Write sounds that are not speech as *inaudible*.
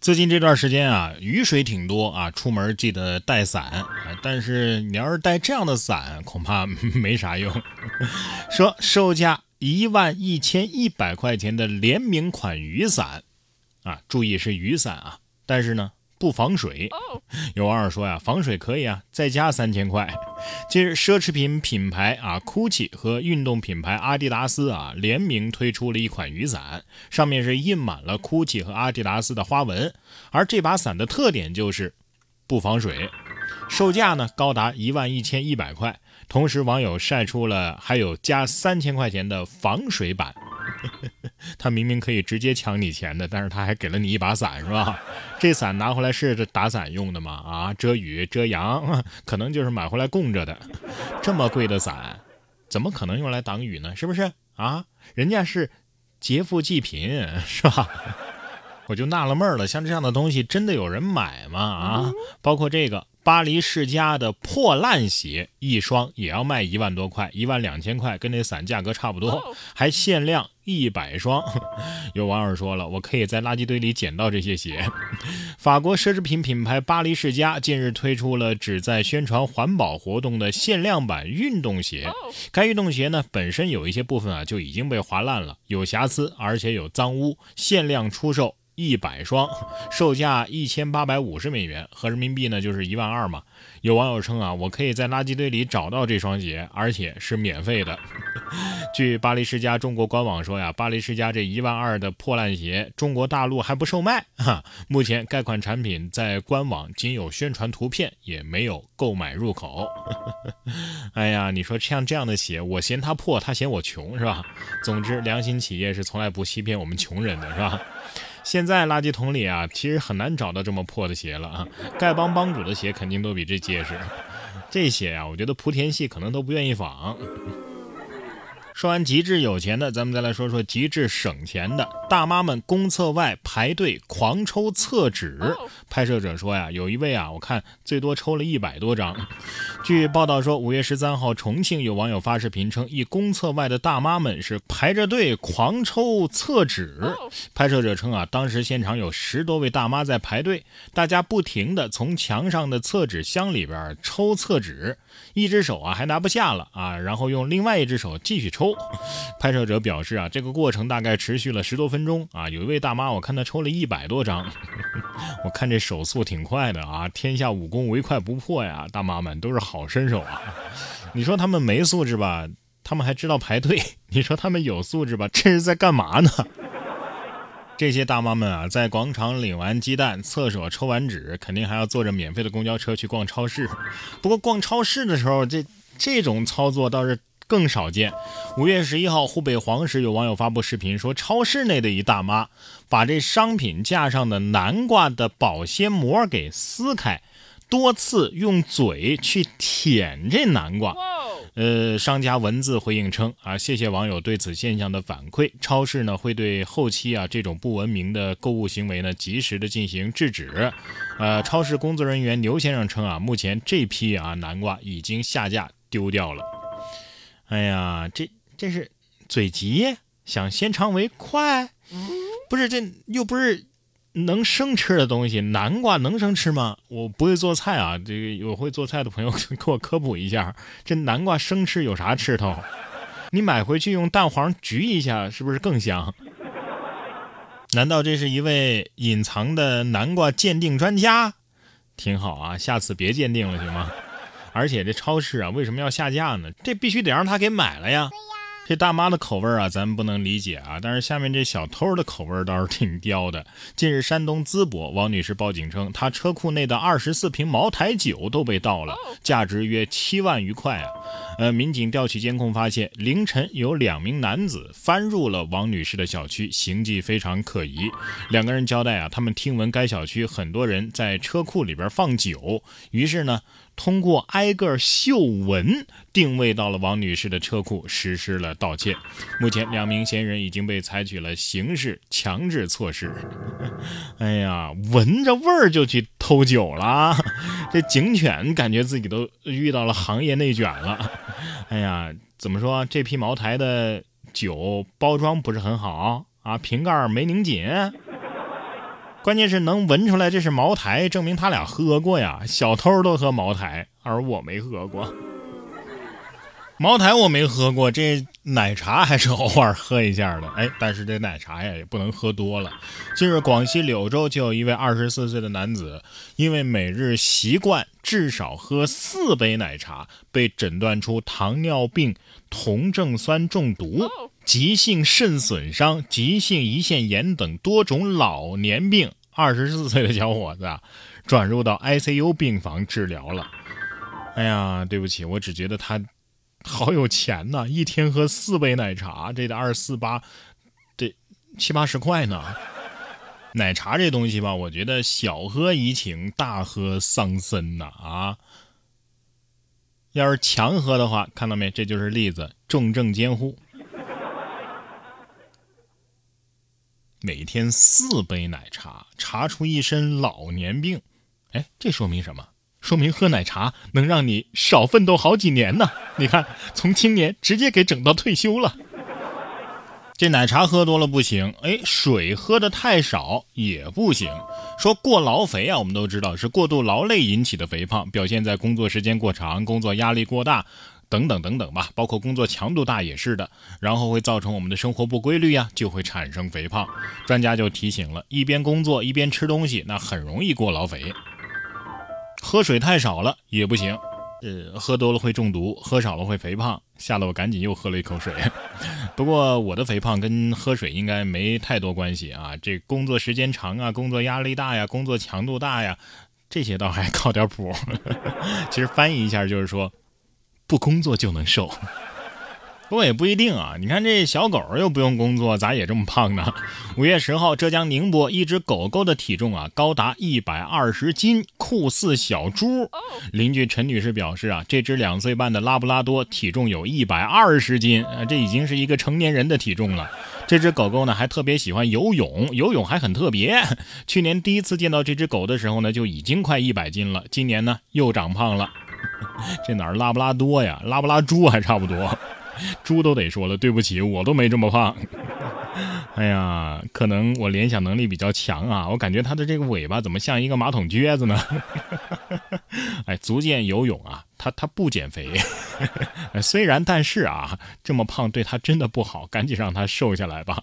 最近这段时间啊，雨水挺多啊，出门记得带伞。但是你要是带这样的伞，恐怕没啥用。*laughs* 说售价一万一千一百块钱的联名款雨伞，啊，注意是雨伞啊，但是呢。不防水，有网友说呀，防水可以啊，再加三千块。近日，奢侈品品牌啊，GUCCI 和运动品牌阿迪达斯啊联名推出了一款雨伞，上面是印满了 GUCCI 和阿迪达斯的花纹。而这把伞的特点就是不防水，售价呢高达一万一千一百块。同时，网友晒出了还有加三千块钱的防水版。*laughs* 他明明可以直接抢你钱的，但是他还给了你一把伞，是吧？这伞拿回来是打伞用的吗？啊，遮雨遮阳，可能就是买回来供着的。这么贵的伞，怎么可能用来挡雨呢？是不是啊？人家是劫富济贫，是吧？我就纳了闷了，像这样的东西真的有人买吗？啊，包括这个。巴黎世家的破烂鞋一双也要卖一万多块，一万两千块，跟那伞价格差不多，*laughs* 还限量一百双。*laughs* 有网友说了，我可以在垃圾堆里捡到这些鞋。*laughs* 法国奢侈品品牌巴黎世家近日推出了旨在宣传环保活动的限量版运动鞋。该运动鞋呢，本身有一些部分啊就已经被划烂了，有瑕疵，而且有脏污，限量出售。一百双，售价一千八百五十美元，合人民币呢就是一万二嘛。有网友称啊，我可以在垃圾堆里找到这双鞋，而且是免费的。*laughs* 据巴黎世家中国官网说呀，巴黎世家这一万二的破烂鞋，中国大陆还不售卖。哈，目前该款产品在官网仅有宣传图片，也没有购买入口。*laughs* 哎呀，你说像这样的鞋，我嫌它破，他嫌我穷，是吧？总之，良心企业是从来不欺骗我们穷人的，是吧？现在垃圾桶里啊，其实很难找到这么破的鞋了啊！丐帮帮主的鞋肯定都比这结实，这鞋啊，我觉得莆田系可能都不愿意仿。说完极致有钱的，咱们再来说说极致省钱的。大妈们公厕外排队狂抽厕纸，拍摄者说呀，有一位啊，我看最多抽了一百多张。*laughs* 据报道说，五月十三号，重庆有网友发视频称，一公厕外的大妈们是排着队狂抽厕纸。拍摄者称啊，当时现场有十多位大妈在排队，大家不停的从墙上的厕纸箱里边抽厕纸，一只手啊还拿不下了啊，然后用另外一只手继续抽。*laughs* 拍摄者表示啊，这个过程大概持续了十多分分钟啊。有一位大妈，我看她抽了一百多张，*laughs* 我看这手速挺快的啊。天下武功唯快不破呀，大妈们都是好身手啊。你说他们没素质吧？他们还知道排队。*laughs* 你说他们有素质吧？这是在干嘛呢？这些大妈们啊，在广场领完鸡蛋，厕所抽完纸，肯定还要坐着免费的公交车去逛超市。不过逛超市的时候，这这种操作倒是。更少见。五月十一号，湖北黄石有网友发布视频说，超市内的一大妈把这商品架上的南瓜的保鲜膜给撕开，多次用嘴去舔这南瓜。呃，商家文字回应称啊，谢谢网友对此现象的反馈，超市呢会对后期啊这种不文明的购物行为呢及时的进行制止。呃，超市工作人员刘先生称啊，目前这批啊南瓜已经下架丢掉了。哎呀，这这是嘴急，想先尝为快，不是这又不是能生吃的东西，南瓜能生吃吗？我不会做菜啊，这个有会做菜的朋友 *laughs* 给我科普一下，这南瓜生吃有啥吃头？你买回去用蛋黄焗一下，是不是更香？难道这是一位隐藏的南瓜鉴定专家？挺好啊，下次别鉴定了，行吗？而且这超市啊，为什么要下架呢？这必须得让他给买了呀。这大妈的口味啊，咱们不能理解啊。但是下面这小偷的口味倒是挺刁的。近日，山东淄博王女士报警称，她车库内的二十四瓶茅台酒都被盗了，价值约七万余块啊。呃，民警调取监控发现，凌晨有两名男子翻入了王女士的小区，行迹非常可疑。两个人交代啊，他们听闻该小区很多人在车库里边放酒，于是呢，通过挨个嗅闻定位到了王女士的车库，实施了盗窃。目前，两名嫌疑人已经被采取了刑事强制措施。*laughs* 哎呀，闻着味儿就去偷酒了，这警犬感觉自己都遇到了行业内卷了。哎呀，怎么说？这批茅台的酒包装不是很好啊，瓶盖没拧紧。关键是能闻出来这是茅台，证明他俩喝过呀。小偷都喝茅台，而我没喝过。茅台我没喝过，这奶茶还是偶尔喝一下的。哎，但是这奶茶呀也不能喝多了。近日，广西柳州就有一位二十四岁的男子，因为每日习惯至少喝四杯奶茶，被诊断出糖尿病、酮症酸中毒、急性肾损伤、急性胰腺炎等多种老年病。二十四岁的小伙子啊，转入到 ICU 病房治疗了。哎呀，对不起，我只觉得他。好有钱呐！一天喝四杯奶茶，这得二四八，得七八十块呢。奶茶这东西吧，我觉得小喝怡情，大喝伤身呐啊！要是强喝的话，看到没？这就是例子，重症监护。每天四杯奶茶，查出一身老年病，哎，这说明什么？说明喝奶茶能让你少奋斗好几年呢。你看，从青年直接给整到退休了。这奶茶喝多了不行，哎，水喝的太少也不行。说过劳肥啊，我们都知道是过度劳累引起的肥胖，表现在工作时间过长、工作压力过大等等等等吧，包括工作强度大也是的。然后会造成我们的生活不规律呀，就会产生肥胖。专家就提醒了，一边工作一边吃东西，那很容易过劳肥。喝水太少了也不行，呃，喝多了会中毒，喝少了会肥胖，吓得我赶紧又喝了一口水。*laughs* 不过我的肥胖跟喝水应该没太多关系啊，这工作时间长啊，工作压力大呀，工作强度大呀，这些倒还靠点谱。*laughs* 其实翻译一下就是说，不工作就能瘦。不过也不一定啊，你看这小狗又不用工作，咋也这么胖呢？*laughs* 五月十号，浙江宁波一只狗狗的体重啊高达一百二十斤，酷似小猪。邻居陈女士表示啊，这只两岁半的拉布拉多体重有一百二十斤，啊，这已经是一个成年人的体重了。这只狗狗呢还特别喜欢游泳，游泳还很特别。*laughs* 去年第一次见到这只狗的时候呢，就已经快一百斤了，今年呢又长胖了。*laughs* 这哪儿拉布拉多呀？拉布拉猪还差不多。*laughs* 猪都得说了，对不起，我都没这么胖。*laughs* 哎呀，可能我联想能力比较强啊，我感觉它的这个尾巴怎么像一个马桶撅子呢？*laughs* 哎，足见游泳啊，它它不减肥。虽然但是啊，这么胖对它真的不好，赶紧让它瘦下来吧。